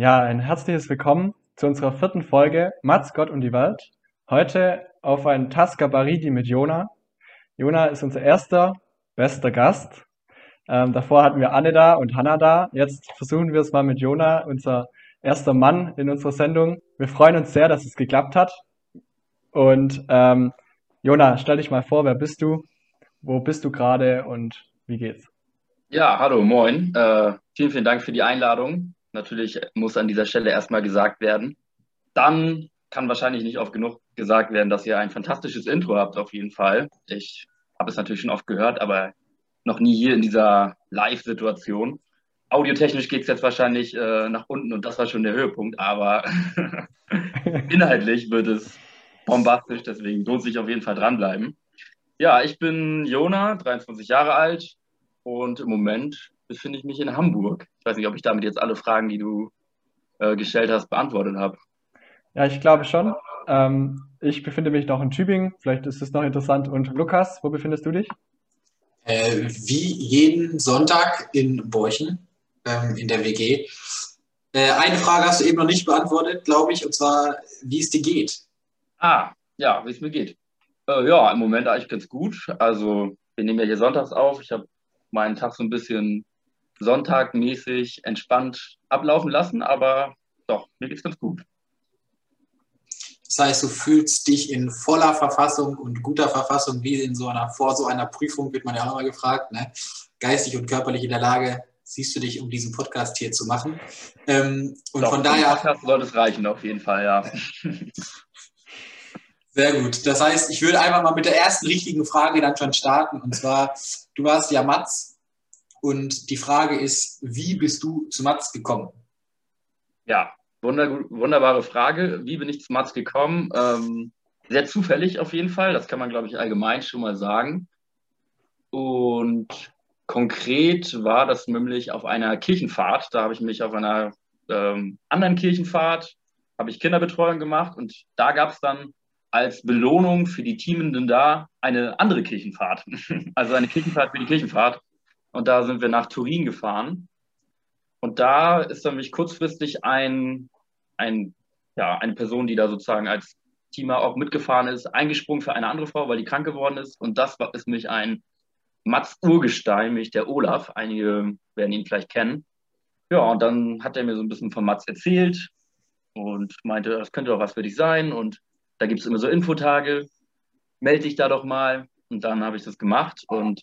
Ja, ein herzliches Willkommen zu unserer vierten Folge Mats, Gott und die Welt. Heute auf ein Tasca Baridi mit Jona. Jona ist unser erster, bester Gast. Ähm, davor hatten wir Anne da und Hanna da. Jetzt versuchen wir es mal mit Jona, unser erster Mann in unserer Sendung. Wir freuen uns sehr, dass es geklappt hat. Und ähm, Jona, stell dich mal vor, wer bist du? Wo bist du gerade und wie geht's? Ja, hallo, moin. Äh, vielen, vielen Dank für die Einladung. Natürlich muss an dieser Stelle erstmal gesagt werden. Dann kann wahrscheinlich nicht oft genug gesagt werden, dass ihr ein fantastisches Intro habt, auf jeden Fall. Ich habe es natürlich schon oft gehört, aber noch nie hier in dieser Live-Situation. Audiotechnisch geht es jetzt wahrscheinlich äh, nach unten und das war schon der Höhepunkt, aber inhaltlich wird es bombastisch, deswegen lohnt sich auf jeden Fall dranbleiben. Ja, ich bin Jona, 23 Jahre alt und im Moment befinde ich mich in Hamburg. Ich weiß nicht, ob ich damit jetzt alle Fragen, die du äh, gestellt hast, beantwortet habe. Ja, ich glaube schon. Ähm, ich befinde mich noch in Tübingen. Vielleicht ist es noch interessant. Und Lukas, wo befindest du dich? Äh, wie jeden Sonntag in Borchen, ähm, in der WG. Äh, eine Frage hast du eben noch nicht beantwortet, glaube ich, und zwar, wie es dir geht. Ah, ja, wie es mir geht. Äh, ja, im Moment eigentlich ganz gut. Also, wir nehmen ja hier sonntags auf. Ich habe meinen Tag so ein bisschen sonntagmäßig entspannt ablaufen lassen, aber doch, mir geht's ganz gut. Das heißt, du fühlst dich in voller Verfassung und guter Verfassung, wie in so einer, vor so einer Prüfung wird man ja auch mal gefragt, ne? geistig und körperlich in der Lage, siehst du dich, um diesen Podcast hier zu machen. Ähm, und Doch, von daher. Podcast sollte es reichen, auf jeden Fall, ja. Sehr gut. Das heißt, ich würde einfach mal mit der ersten richtigen Frage dann schon starten. Und zwar, du warst ja Mats und die Frage ist, wie bist du zu Mats gekommen? Ja, wunderbare Frage. Wie bin ich zu Mats gekommen? Ähm, sehr zufällig auf jeden Fall. Das kann man, glaube ich, allgemein schon mal sagen. Und konkret war das nämlich auf einer Kirchenfahrt. Da habe ich mich auf einer ähm, anderen Kirchenfahrt, habe ich Kinderbetreuung gemacht und da gab es dann als Belohnung für die Teamenden da eine andere Kirchenfahrt. also eine Kirchenfahrt für die Kirchenfahrt. Und da sind wir nach Turin gefahren. Und da ist dann mich kurzfristig ein, ein, ja, eine Person, die da sozusagen als Teamer auch mitgefahren ist, eingesprungen für eine andere Frau, weil die krank geworden ist. Und das ist mich ein Mats Urgestein, nämlich der Olaf. Einige werden ihn vielleicht kennen. Ja, und dann hat er mir so ein bisschen von Mats erzählt und meinte, das könnte doch was für dich sein. Und da gibt es immer so Infotage. Melde dich da doch mal. Und dann habe ich das gemacht. Und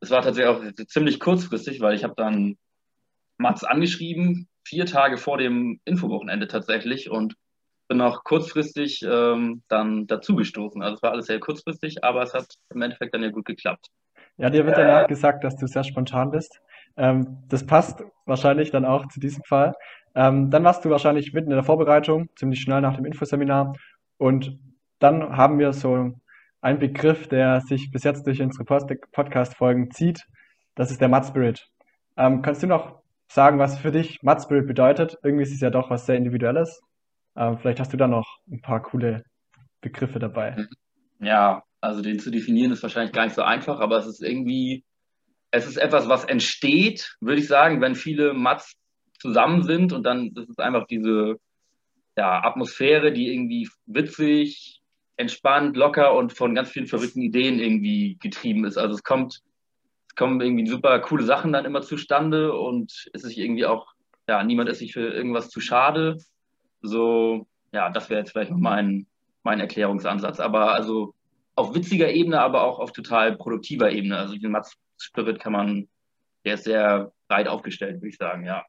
es war tatsächlich auch ziemlich kurzfristig, weil ich habe dann Mats angeschrieben, vier Tage vor dem Infowochenende tatsächlich und bin noch kurzfristig ähm, dann dazugestoßen. Also es war alles sehr kurzfristig, aber es hat im Endeffekt dann ja gut geklappt. Ja, dir wird danach gesagt, dass du sehr spontan bist. Ähm, das passt wahrscheinlich dann auch zu diesem Fall. Ähm, dann warst du wahrscheinlich mitten in der Vorbereitung, ziemlich schnell nach dem Infoseminar. Und dann haben wir so ein Begriff, der sich bis jetzt durch unsere Podcast-Folgen zieht. Das ist der Mud Spirit. Ähm, kannst du noch sagen, was für dich Mud bedeutet? Irgendwie ist es ja doch was sehr Individuelles. Ähm, vielleicht hast du da noch ein paar coole Begriffe dabei. Ja, also den zu definieren ist wahrscheinlich gar nicht so einfach, aber es ist irgendwie, es ist etwas, was entsteht, würde ich sagen, wenn viele Mats zusammen sind und dann ist es einfach diese ja, Atmosphäre, die irgendwie witzig, entspannt, locker und von ganz vielen verrückten Ideen irgendwie getrieben ist. Also es kommt, kommen irgendwie super coole Sachen dann immer zustande und es ist irgendwie auch, ja, niemand ist sich für irgendwas zu schade. So, ja, das wäre jetzt vielleicht mein, mein Erklärungsansatz. Aber also auf witziger Ebene, aber auch auf total produktiver Ebene. Also den Mats Spirit kann man, der ist sehr breit aufgestellt, würde ich sagen, ja.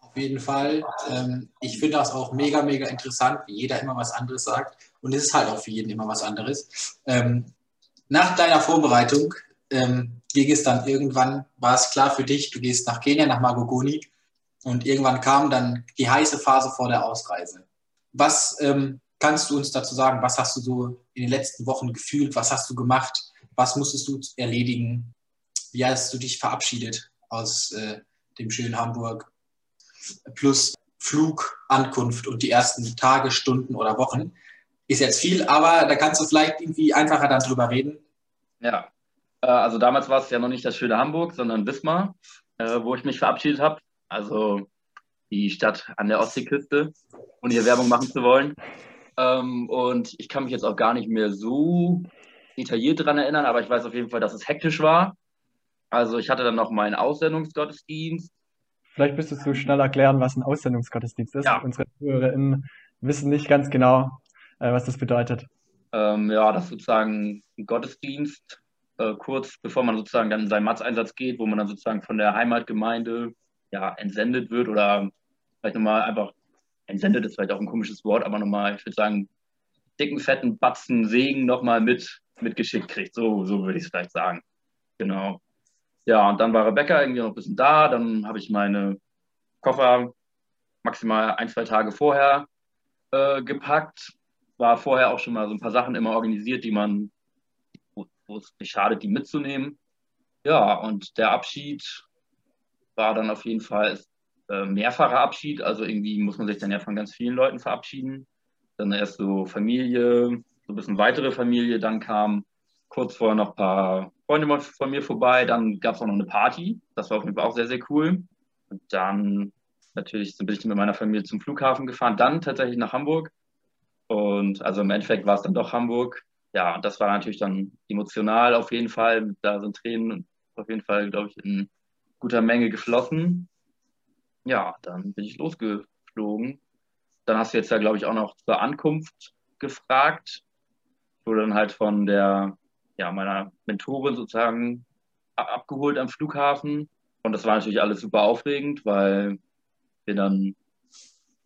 Auf jeden Fall. Ähm, ich finde das auch mega, mega interessant, wie jeder immer was anderes sagt. Und es ist halt auch für jeden immer was anderes. Ähm, nach deiner Vorbereitung ähm, dann irgendwann, war es klar für dich, du gehst nach Kenia, nach Magogoni. Und irgendwann kam dann die heiße Phase vor der Ausreise. Was ähm, kannst du uns dazu sagen, was hast du so in den letzten Wochen gefühlt, was hast du gemacht, was musstest du erledigen, wie hast du dich verabschiedet aus äh, dem schönen Hamburg, plus Flug, Ankunft und die ersten Tage, Stunden oder Wochen. Ist jetzt viel, aber da kannst du vielleicht irgendwie einfacher dann drüber reden. Ja, also damals war es ja noch nicht das schöne Hamburg, sondern Wismar, äh, wo ich mich verabschiedet habe. Also die Stadt an der Ostseeküste, ohne hier Werbung machen zu wollen. Ähm, und ich kann mich jetzt auch gar nicht mehr so detailliert daran erinnern, aber ich weiß auf jeden Fall, dass es hektisch war. Also ich hatte dann noch meinen Aussendungsgottesdienst. Vielleicht müsstest du schnell erklären, was ein Aussendungsgottesdienst ist. Ja. Unsere ZuhörerInnen wissen nicht ganz genau, äh, was das bedeutet. Ähm, ja, das ist sozusagen ein Gottesdienst, äh, kurz bevor man sozusagen dann in seinen Matzeinsatz geht, wo man dann sozusagen von der Heimatgemeinde ja, entsendet wird oder vielleicht nochmal einfach, entsendet ist vielleicht auch ein komisches Wort, aber nochmal, ich würde sagen, dicken, fetten Batzen Segen nochmal mit, mitgeschickt kriegt. So, so würde ich es vielleicht sagen. Genau. Ja, und dann war Rebecca irgendwie noch ein bisschen da. Dann habe ich meine Koffer maximal ein, zwei Tage vorher äh, gepackt. War vorher auch schon mal so ein paar Sachen immer organisiert, die man, wo, es nicht schadet, die mitzunehmen. Ja, und der Abschied war dann auf jeden Fall äh, mehrfacher Abschied. Also irgendwie muss man sich dann ja von ganz vielen Leuten verabschieden. Dann erst so Familie, so ein bisschen weitere Familie. Dann kam kurz vorher noch ein paar Freunde von mir vorbei. Dann gab es auch noch eine Party. Das war auf jeden Fall auch sehr, sehr cool. Und dann natürlich bin ich mit meiner Familie zum Flughafen gefahren. Dann tatsächlich nach Hamburg. Und also im Endeffekt war es dann doch Hamburg. Ja, und das war natürlich dann emotional auf jeden Fall. Da sind Tränen auf jeden Fall, glaube ich, in guter Menge geflossen. Ja, dann bin ich losgeflogen. Dann hast du jetzt ja, glaube ich, auch noch zur Ankunft gefragt. Ich wurde dann halt von der, ja, meiner Mentorin sozusagen abgeholt am Flughafen. Und das war natürlich alles super aufregend, weil wir dann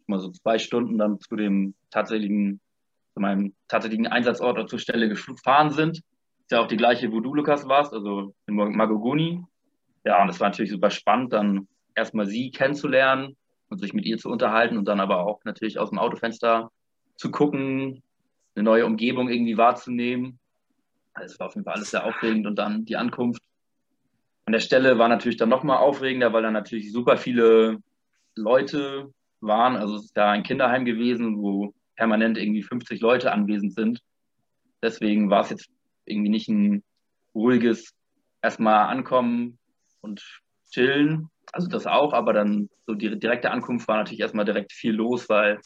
mal so zwei Stunden dann zu dem tatsächlichen, zu meinem tatsächlichen Einsatzort oder zur Stelle gefahren sind. Ist ja auch die gleiche, wo du, Lukas, warst, also in Magogoni. Ja, und es war natürlich super spannend, dann erstmal sie kennenzulernen und sich mit ihr zu unterhalten und dann aber auch natürlich aus dem Autofenster zu gucken, eine neue Umgebung irgendwie wahrzunehmen. Also es war auf jeden Fall alles sehr aufregend und dann die Ankunft an der Stelle war natürlich dann nochmal aufregender, weil da natürlich super viele Leute waren. Also es ist da ein Kinderheim gewesen, wo permanent irgendwie 50 Leute anwesend sind. Deswegen war es jetzt irgendwie nicht ein ruhiges erstmal ankommen und chillen. Also das auch, aber dann so die direkte Ankunft war natürlich erstmal direkt viel los, weil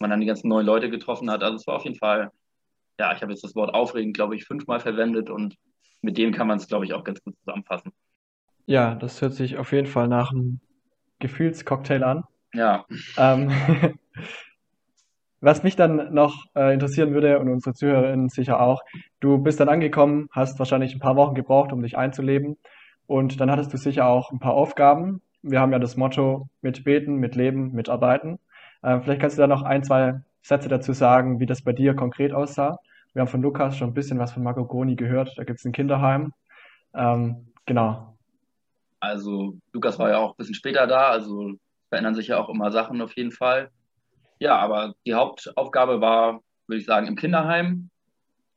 man dann die ganzen neuen Leute getroffen hat. Also es war auf jeden Fall, ja, ich habe jetzt das Wort aufregend, glaube ich, fünfmal verwendet und mit dem kann man es, glaube ich, auch ganz gut zusammenfassen. Ja, das hört sich auf jeden Fall nach einem Gefühlscocktail an. Ja. Ähm, was mich dann noch äh, interessieren würde und unsere ZuhörerInnen sicher auch, du bist dann angekommen, hast wahrscheinlich ein paar Wochen gebraucht, um dich einzuleben und dann hattest du sicher auch ein paar Aufgaben. Wir haben ja das Motto mit Beten, mit Leben, mit Arbeiten. Äh, vielleicht kannst du da noch ein, zwei Sätze dazu sagen, wie das bei dir konkret aussah. Wir haben von Lukas schon ein bisschen was von Marco Groni gehört. Da gibt es ein Kinderheim. Ähm, genau. Also Lukas war ja auch ein bisschen später da, also verändern sich ja auch immer Sachen auf jeden Fall. Ja, aber die Hauptaufgabe war, würde ich sagen, im Kinderheim.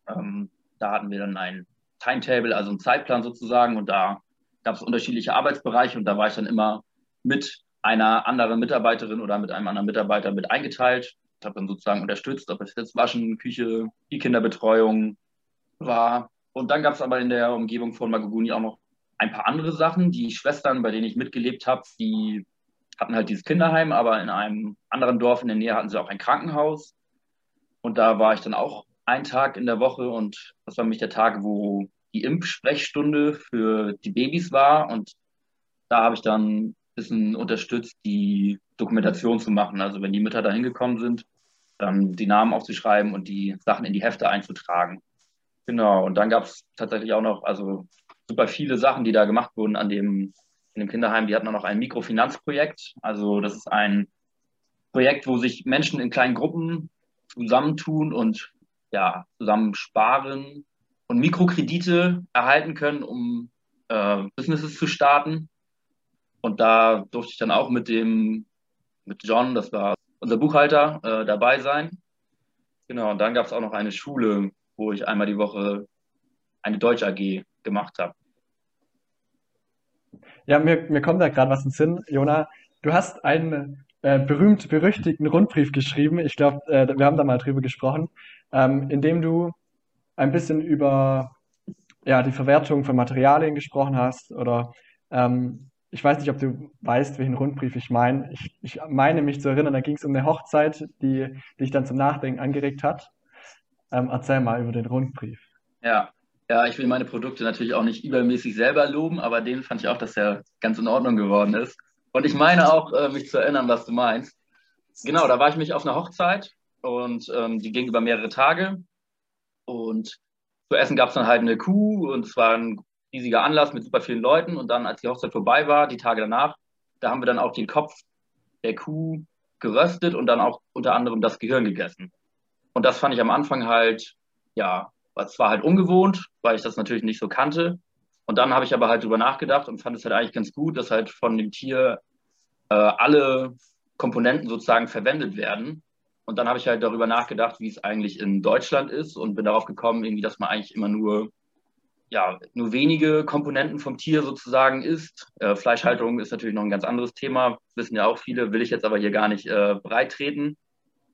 Ähm, da hatten wir dann ein Timetable, also einen Zeitplan sozusagen, und da gab es unterschiedliche Arbeitsbereiche und da war ich dann immer mit einer anderen Mitarbeiterin oder mit einem anderen Mitarbeiter mit eingeteilt. Ich habe dann sozusagen unterstützt, ob es jetzt Waschen, Küche, die Kinderbetreuung war. Und dann gab es aber in der Umgebung von Magoguni auch noch ein paar andere Sachen. Die Schwestern, bei denen ich mitgelebt habe, die hatten halt dieses Kinderheim, aber in einem anderen Dorf in der Nähe hatten sie auch ein Krankenhaus. Und da war ich dann auch einen Tag in der Woche und das war nämlich der Tag, wo die Impfsprechstunde für die Babys war. Und da habe ich dann ein bisschen unterstützt, die Dokumentation zu machen. Also wenn die Mütter da hingekommen sind, dann die Namen aufzuschreiben und die Sachen in die Hefte einzutragen. Genau, und dann gab es tatsächlich auch noch, also super viele Sachen, die da gemacht wurden an dem, in dem Kinderheim. Die hatten auch noch ein Mikrofinanzprojekt. Also das ist ein Projekt, wo sich Menschen in kleinen Gruppen zusammentun und ja, zusammen sparen und Mikrokredite erhalten können, um äh, Businesses zu starten. Und da durfte ich dann auch mit dem, mit John, das war unser Buchhalter, äh, dabei sein. Genau, und dann gab es auch noch eine Schule, wo ich einmal die Woche eine Deutsch AG gemacht habe. Ja, mir, mir kommt da gerade was in den Sinn, Jona. Du hast einen äh, berühmt-berüchtigten Rundbrief geschrieben. Ich glaube, äh, wir haben da mal drüber gesprochen, ähm, in dem du ein bisschen über ja, die Verwertung von Materialien gesprochen hast oder ähm, ich weiß nicht, ob du weißt, welchen Rundbrief ich meine. Ich, ich meine mich zu erinnern, da ging es um eine Hochzeit, die, die dich dann zum Nachdenken angeregt hat. Ähm, erzähl mal über den Rundbrief. Ja, ja, ich will meine Produkte natürlich auch nicht übermäßig selber loben, aber den fand ich auch, dass der ganz in Ordnung geworden ist. Und ich meine auch, äh, mich zu erinnern, was du meinst. Genau, da war ich mich auf einer Hochzeit und ähm, die ging über mehrere Tage. Und zu essen gab es dann halt eine Kuh und es war ein riesiger Anlass mit super vielen Leuten. Und dann, als die Hochzeit vorbei war, die Tage danach, da haben wir dann auch den Kopf der Kuh geröstet und dann auch unter anderem das Gehirn gegessen. Und das fand ich am Anfang halt, ja, es war halt ungewohnt, weil ich das natürlich nicht so kannte. Und dann habe ich aber halt drüber nachgedacht und fand es halt eigentlich ganz gut, dass halt von dem Tier äh, alle Komponenten sozusagen verwendet werden. Und dann habe ich halt darüber nachgedacht, wie es eigentlich in Deutschland ist und bin darauf gekommen, irgendwie, dass man eigentlich immer nur ja, nur wenige Komponenten vom Tier sozusagen isst. Äh, Fleischhaltung ist natürlich noch ein ganz anderes Thema, wissen ja auch viele, will ich jetzt aber hier gar nicht äh, breit treten.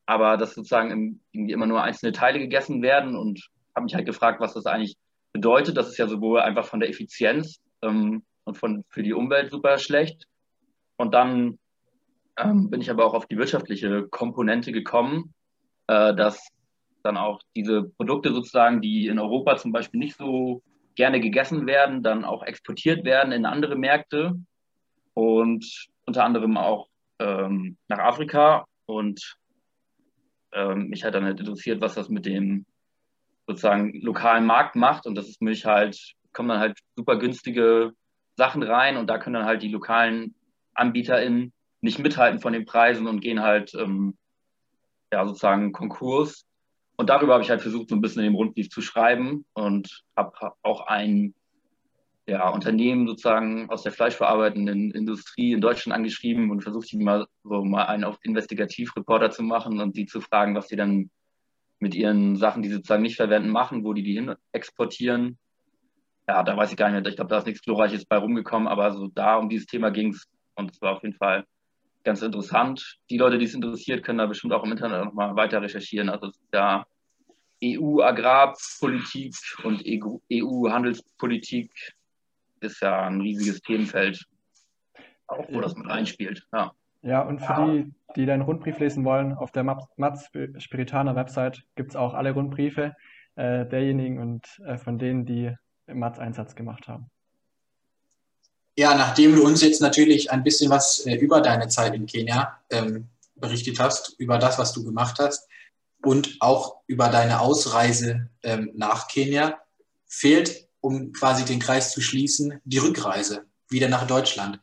Aber dass sozusagen irgendwie immer nur einzelne Teile gegessen werden und habe mich halt gefragt, was das eigentlich bedeutet. Das ist ja sowohl einfach von der Effizienz ähm, und von, für die Umwelt super schlecht. Und dann ähm, bin ich aber auch auf die wirtschaftliche Komponente gekommen, äh, dass dann auch diese Produkte sozusagen, die in Europa zum Beispiel nicht so gerne gegessen werden, dann auch exportiert werden in andere Märkte und unter anderem auch ähm, nach Afrika. Und ähm, mich hat dann halt interessiert, was das mit dem sozusagen lokalen Markt macht. Und das ist mich halt, kommen dann halt super günstige Sachen rein und da können dann halt die lokalen AnbieterInnen nicht mithalten von den Preisen und gehen halt ähm, ja sozusagen Konkurs. Und darüber habe ich halt versucht, so ein bisschen in dem Rundbrief zu schreiben und habe auch ein ja, Unternehmen sozusagen aus der fleischverarbeitenden Industrie in Deutschland angeschrieben und versucht, die mal so mal einen auf Investigativreporter zu machen und die zu fragen, was sie dann mit ihren Sachen, die sie sozusagen nicht verwenden, machen, wo die die hin exportieren. Ja, da weiß ich gar nicht mehr. Ich glaube, da ist nichts Glorreiches bei rumgekommen, aber so da um dieses Thema ging es und es war auf jeden Fall ganz interessant. Die Leute, die es interessiert, können da bestimmt auch im Internet nochmal weiter recherchieren. Also es ist ja EU-Agrarpolitik und EU-Handelspolitik ist ja ein riesiges Themenfeld, auch wo das mit reinspielt. Ja. Ja, und für die, die deinen Rundbrief lesen wollen, auf der Mats Spiritana Website gibt es auch alle Rundbriefe äh, derjenigen und äh, von denen, die Mats Einsatz gemacht haben. Ja, nachdem du uns jetzt natürlich ein bisschen was äh, über deine Zeit in Kenia ähm, berichtet hast, über das, was du gemacht hast und auch über deine Ausreise ähm, nach Kenia, fehlt, um quasi den Kreis zu schließen, die Rückreise wieder nach Deutschland.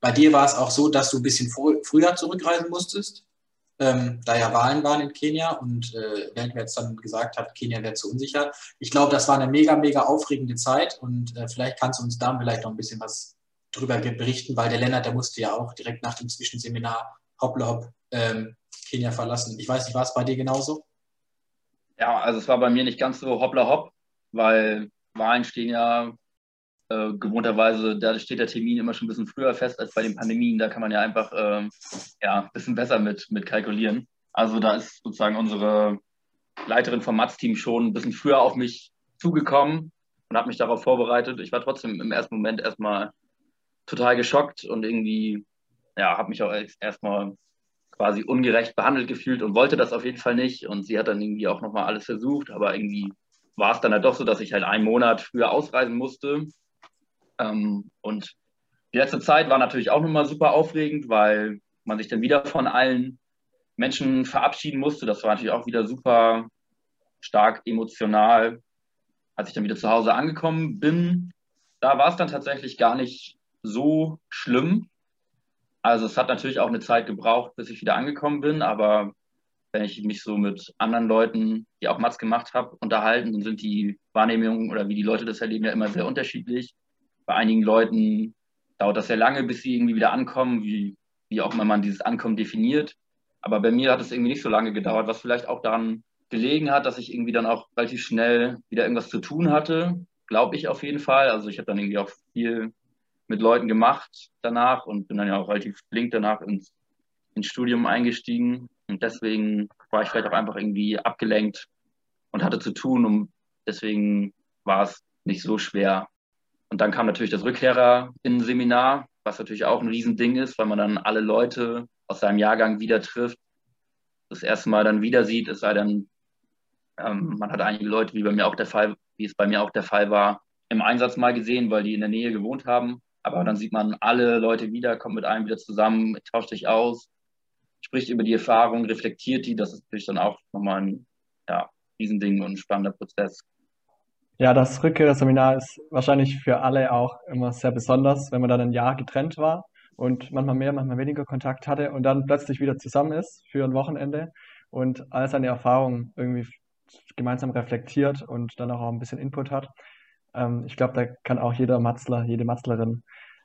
Bei dir war es auch so, dass du ein bisschen fr früher zurückreisen musstest, ähm, da ja Wahlen waren in Kenia und äh, jetzt dann gesagt hat, Kenia wäre zu unsicher. Ich glaube, das war eine mega, mega aufregende Zeit und äh, vielleicht kannst du uns da vielleicht noch ein bisschen was drüber berichten, weil der Lennart, der musste ja auch direkt nach dem Zwischenseminar hoppla hopp ähm, Kenia verlassen. Ich weiß nicht, war es bei dir genauso? Ja, also es war bei mir nicht ganz so hoppla hopp, weil Wahlen stehen ja äh, gewohnterweise, da steht der Termin immer schon ein bisschen früher fest als bei den Pandemien. Da kann man ja einfach äh, ja, ein bisschen besser mit, mit kalkulieren. Also da ist sozusagen unsere Leiterin vom Matz-Team schon ein bisschen früher auf mich zugekommen und hat mich darauf vorbereitet. Ich war trotzdem im ersten Moment erstmal total geschockt und irgendwie, ja, habe mich auch erstmal quasi ungerecht behandelt gefühlt und wollte das auf jeden Fall nicht. Und sie hat dann irgendwie auch nochmal alles versucht, aber irgendwie war es dann halt doch so, dass ich halt einen Monat früher ausreisen musste ähm, und die letzte Zeit war natürlich auch nochmal super aufregend, weil man sich dann wieder von allen Menschen verabschieden musste. Das war natürlich auch wieder super stark emotional. Als ich dann wieder zu Hause angekommen bin, da war es dann tatsächlich gar nicht so schlimm. Also es hat natürlich auch eine Zeit gebraucht, bis ich wieder angekommen bin, aber wenn ich mich so mit anderen Leuten, die auch Mats gemacht habe, unterhalten, dann sind die Wahrnehmungen oder wie die Leute das erleben ja immer sehr unterschiedlich. Bei einigen Leuten dauert das sehr lange, bis sie irgendwie wieder ankommen, wie, wie auch immer man dieses Ankommen definiert. Aber bei mir hat es irgendwie nicht so lange gedauert, was vielleicht auch daran gelegen hat, dass ich irgendwie dann auch relativ schnell wieder irgendwas zu tun hatte, glaube ich auf jeden Fall. Also ich habe dann irgendwie auch viel mit Leuten gemacht danach und bin dann ja auch relativ flink danach ins, ins Studium eingestiegen. Und deswegen war ich vielleicht auch einfach irgendwie abgelenkt und hatte zu tun und deswegen war es nicht so schwer. Und dann kam natürlich das Rückkehrer in Seminar, was natürlich auch ein Riesending ist, weil man dann alle Leute aus seinem Jahrgang wieder trifft, das erste Mal dann wieder sieht, es sei denn, ähm, man hat einige Leute, wie bei mir auch der Fall, wie es bei mir auch der Fall war, im Einsatz mal gesehen, weil die in der Nähe gewohnt haben. Aber dann sieht man alle Leute wieder, kommt mit einem wieder zusammen, tauscht sich aus, spricht über die Erfahrung, reflektiert die. Das ist natürlich dann auch nochmal ein ja, Riesending und ein spannender Prozess. Ja, das Rückkehrerseminar ist wahrscheinlich für alle auch immer sehr besonders, wenn man dann ein Jahr getrennt war und manchmal mehr, manchmal weniger Kontakt hatte und dann plötzlich wieder zusammen ist für ein Wochenende und all seine Erfahrungen irgendwie gemeinsam reflektiert und dann auch ein bisschen Input hat. Ähm, ich glaube, da kann auch jeder Matzler, jede Matzlerin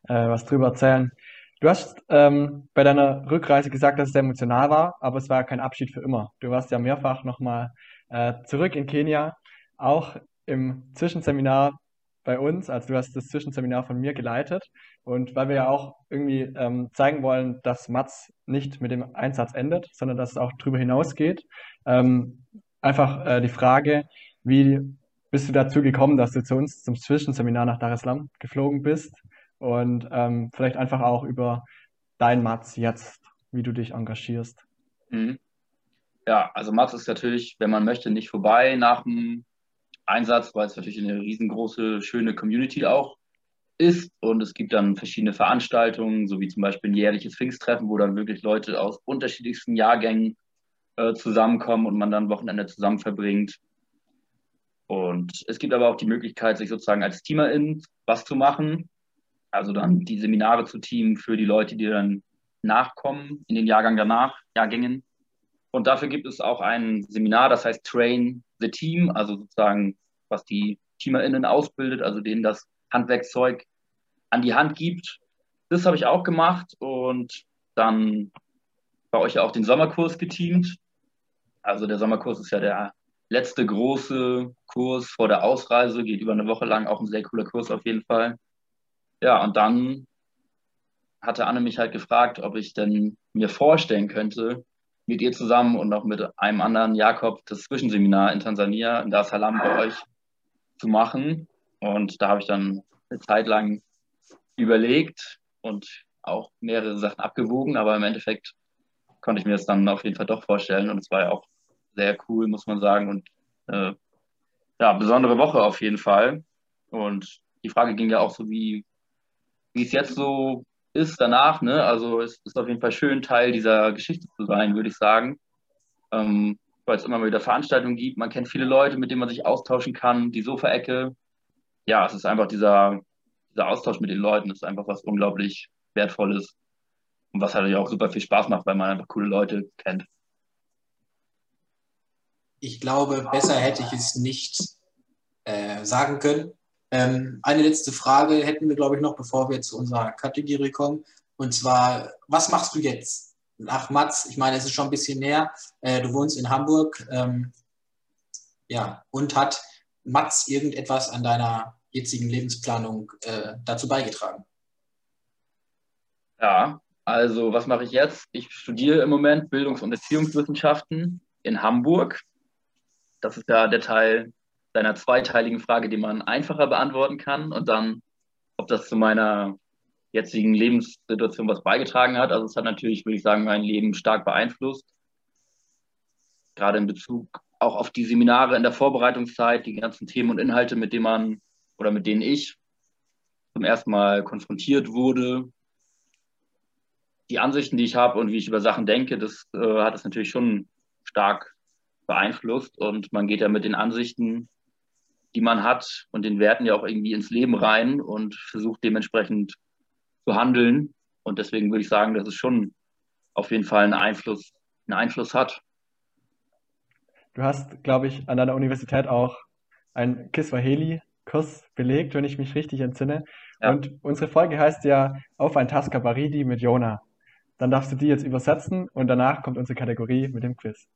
äh, was drüber erzählen. Du hast ähm, bei deiner Rückreise gesagt, dass es sehr emotional war, aber es war kein Abschied für immer. Du warst ja mehrfach nochmal äh, zurück in Kenia, auch im Zwischenseminar bei uns, also du hast das Zwischenseminar von mir geleitet und weil wir ja auch irgendwie ähm, zeigen wollen, dass Mats nicht mit dem Einsatz endet, sondern dass es auch darüber hinausgeht. Ähm, einfach äh, die Frage, wie bist du dazu gekommen, dass du zu uns zum Zwischenseminar nach Dar es Salaam geflogen bist und ähm, vielleicht einfach auch über dein Mats jetzt, wie du dich engagierst. Mhm. Ja, also Mats ist natürlich, wenn man möchte, nicht vorbei nach dem Einsatz, weil es natürlich eine riesengroße, schöne Community auch ist. Und es gibt dann verschiedene Veranstaltungen, so wie zum Beispiel ein jährliches Pfingsttreffen, wo dann wirklich Leute aus unterschiedlichsten Jahrgängen äh, zusammenkommen und man dann Wochenende zusammen verbringt. Und es gibt aber auch die Möglichkeit, sich sozusagen als Teamerin was zu machen. Also dann die Seminare zu teamen für die Leute, die dann nachkommen in den Jahrgang danach, Jahrgängen. Und dafür gibt es auch ein Seminar, das heißt Train the Team, also sozusagen, was die TeamerInnen ausbildet, also denen das Handwerkzeug an die Hand gibt. Das habe ich auch gemacht und dann bei euch ja auch den Sommerkurs geteamt. Also der Sommerkurs ist ja der letzte große Kurs vor der Ausreise, geht über eine Woche lang, auch ein sehr cooler Kurs auf jeden Fall. Ja, und dann hatte Anne mich halt gefragt, ob ich denn mir vorstellen könnte, mit ihr zusammen und noch mit einem anderen Jakob das Zwischenseminar in Tansania, in Dar es Salaam bei euch zu machen. Und da habe ich dann eine Zeit lang überlegt und auch mehrere Sachen abgewogen, aber im Endeffekt konnte ich mir das dann auf jeden Fall doch vorstellen und es war ja auch sehr cool, muss man sagen und äh, ja, besondere Woche auf jeden Fall. Und die Frage ging ja auch so, wie, wie es jetzt so ist danach. Ne? Also es ist auf jeden Fall schön, Teil dieser Geschichte zu sein, würde ich sagen. Ähm, weil es immer wieder Veranstaltungen gibt. Man kennt viele Leute, mit denen man sich austauschen kann. Die Sofaecke. Ja, es ist einfach dieser, dieser Austausch mit den Leuten. Ist einfach was unglaublich Wertvolles. Und was halt auch super viel Spaß macht, weil man einfach coole Leute kennt. Ich glaube, besser hätte ich es nicht äh, sagen können. Ähm, eine letzte Frage hätten wir, glaube ich, noch, bevor wir zu unserer Kategorie kommen. Und zwar, was machst du jetzt nach Matz? Ich meine, es ist schon ein bisschen näher. Äh, du wohnst in Hamburg. Ähm, ja, und hat Matz irgendetwas an deiner jetzigen Lebensplanung äh, dazu beigetragen? Ja, also was mache ich jetzt? Ich studiere im Moment Bildungs- und Erziehungswissenschaften in Hamburg. Das ist ja der Teil deiner zweiteiligen Frage, die man einfacher beantworten kann und dann, ob das zu meiner jetzigen Lebenssituation was beigetragen hat. Also es hat natürlich, würde ich sagen, mein Leben stark beeinflusst. Gerade in Bezug auch auf die Seminare in der Vorbereitungszeit, die ganzen Themen und Inhalte, mit denen man oder mit denen ich zum ersten Mal konfrontiert wurde. Die Ansichten, die ich habe und wie ich über Sachen denke, das äh, hat es natürlich schon stark beeinflusst. Und man geht ja mit den Ansichten die man hat und den Werten ja auch irgendwie ins Leben rein und versucht dementsprechend zu handeln. Und deswegen würde ich sagen, dass es schon auf jeden Fall einen Einfluss, einen Einfluss hat. Du hast, glaube ich, an deiner Universität auch einen Kiswahili-Kurs belegt, wenn ich mich richtig entsinne. Ja. Und unsere Folge heißt ja Auf ein Tasca Baridi mit Jona. Dann darfst du die jetzt übersetzen und danach kommt unsere Kategorie mit dem Quiz.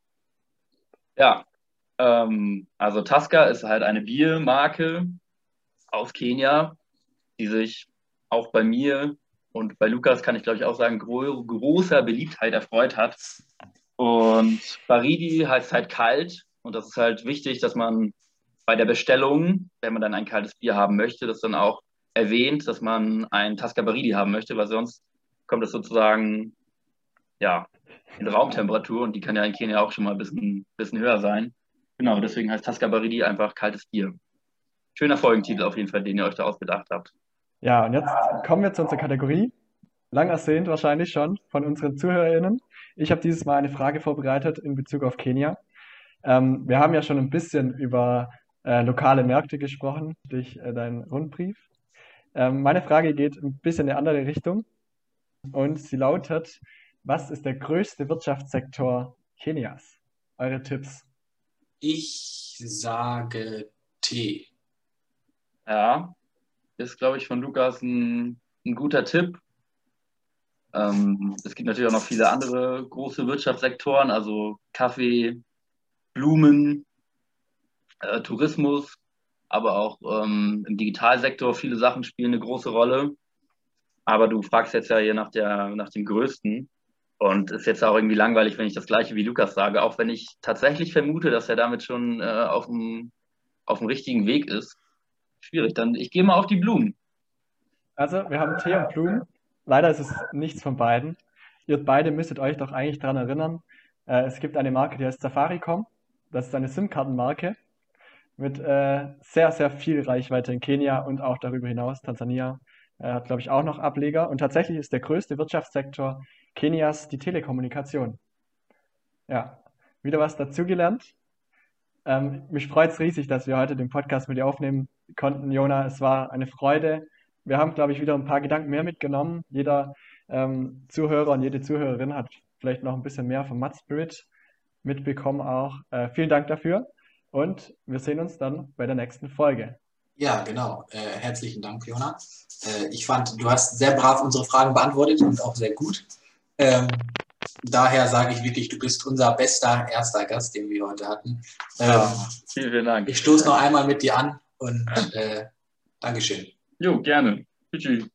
Ja, ähm, also Tasca ist halt eine Biermarke aus Kenia, die sich auch bei mir und bei Lukas kann ich glaube ich auch sagen, gro großer Beliebtheit erfreut hat. Und Baridi heißt halt kalt und das ist halt wichtig, dass man bei der Bestellung, wenn man dann ein kaltes Bier haben möchte, das dann auch erwähnt, dass man ein Tasca Baridi haben möchte, weil sonst kommt es sozusagen ja, in Raumtemperatur und die kann ja in Kenia auch schon mal ein bisschen, bisschen höher sein. Genau, deswegen heißt Tasca Baridi einfach kaltes Bier. Schöner Folgentitel auf jeden Fall, den ihr euch da ausgedacht habt. Ja, und jetzt kommen wir zu unserer Kategorie. Lang ersehnt wahrscheinlich schon von unseren ZuhörerInnen. Ich habe dieses Mal eine Frage vorbereitet in Bezug auf Kenia. Ähm, wir haben ja schon ein bisschen über äh, lokale Märkte gesprochen durch äh, deinen Rundbrief. Ähm, meine Frage geht ein bisschen in eine andere Richtung und sie lautet, was ist der größte Wirtschaftssektor Kenias? Eure Tipps. Ich sage Tee. Ja, ist, glaube ich, von Lukas ein, ein guter Tipp. Ähm, es gibt natürlich auch noch viele andere große Wirtschaftssektoren, also Kaffee, Blumen, äh, Tourismus, aber auch ähm, im Digitalsektor viele Sachen spielen eine große Rolle. Aber du fragst jetzt ja hier nach, der, nach dem Größten. Und ist jetzt auch irgendwie langweilig, wenn ich das gleiche wie Lukas sage, auch wenn ich tatsächlich vermute, dass er damit schon äh, auf, dem, auf dem richtigen Weg ist. Schwierig, dann ich gehe mal auf die Blumen. Also, wir haben Tee und Blumen. Leider ist es nichts von beiden. Ihr beide müsstet euch doch eigentlich daran erinnern, äh, es gibt eine Marke, die heißt Safaricom. Das ist eine SIM-Kartenmarke mit äh, sehr, sehr viel Reichweite in Kenia und auch darüber hinaus. Tansania äh, hat, glaube ich, auch noch Ableger. Und tatsächlich ist der größte Wirtschaftssektor Kenias die Telekommunikation. Ja, wieder was dazugelernt. Ähm, mich freut es riesig, dass wir heute den Podcast mit dir aufnehmen konnten, Jona. Es war eine Freude. Wir haben, glaube ich, wieder ein paar Gedanken mehr mitgenommen. Jeder ähm, Zuhörer und jede Zuhörerin hat vielleicht noch ein bisschen mehr vom Mud mitbekommen auch. Äh, vielen Dank dafür und wir sehen uns dann bei der nächsten Folge. Ja, genau. Äh, herzlichen Dank, Jona. Äh, ich fand, du hast sehr brav unsere Fragen beantwortet und auch sehr gut. Ähm, daher sage ich wirklich, du bist unser bester erster Gast, den wir heute hatten. Ähm, ja, vielen, vielen Dank. Ich stoße noch einmal mit dir an und äh, Dankeschön. Jo, gerne. Tschüss.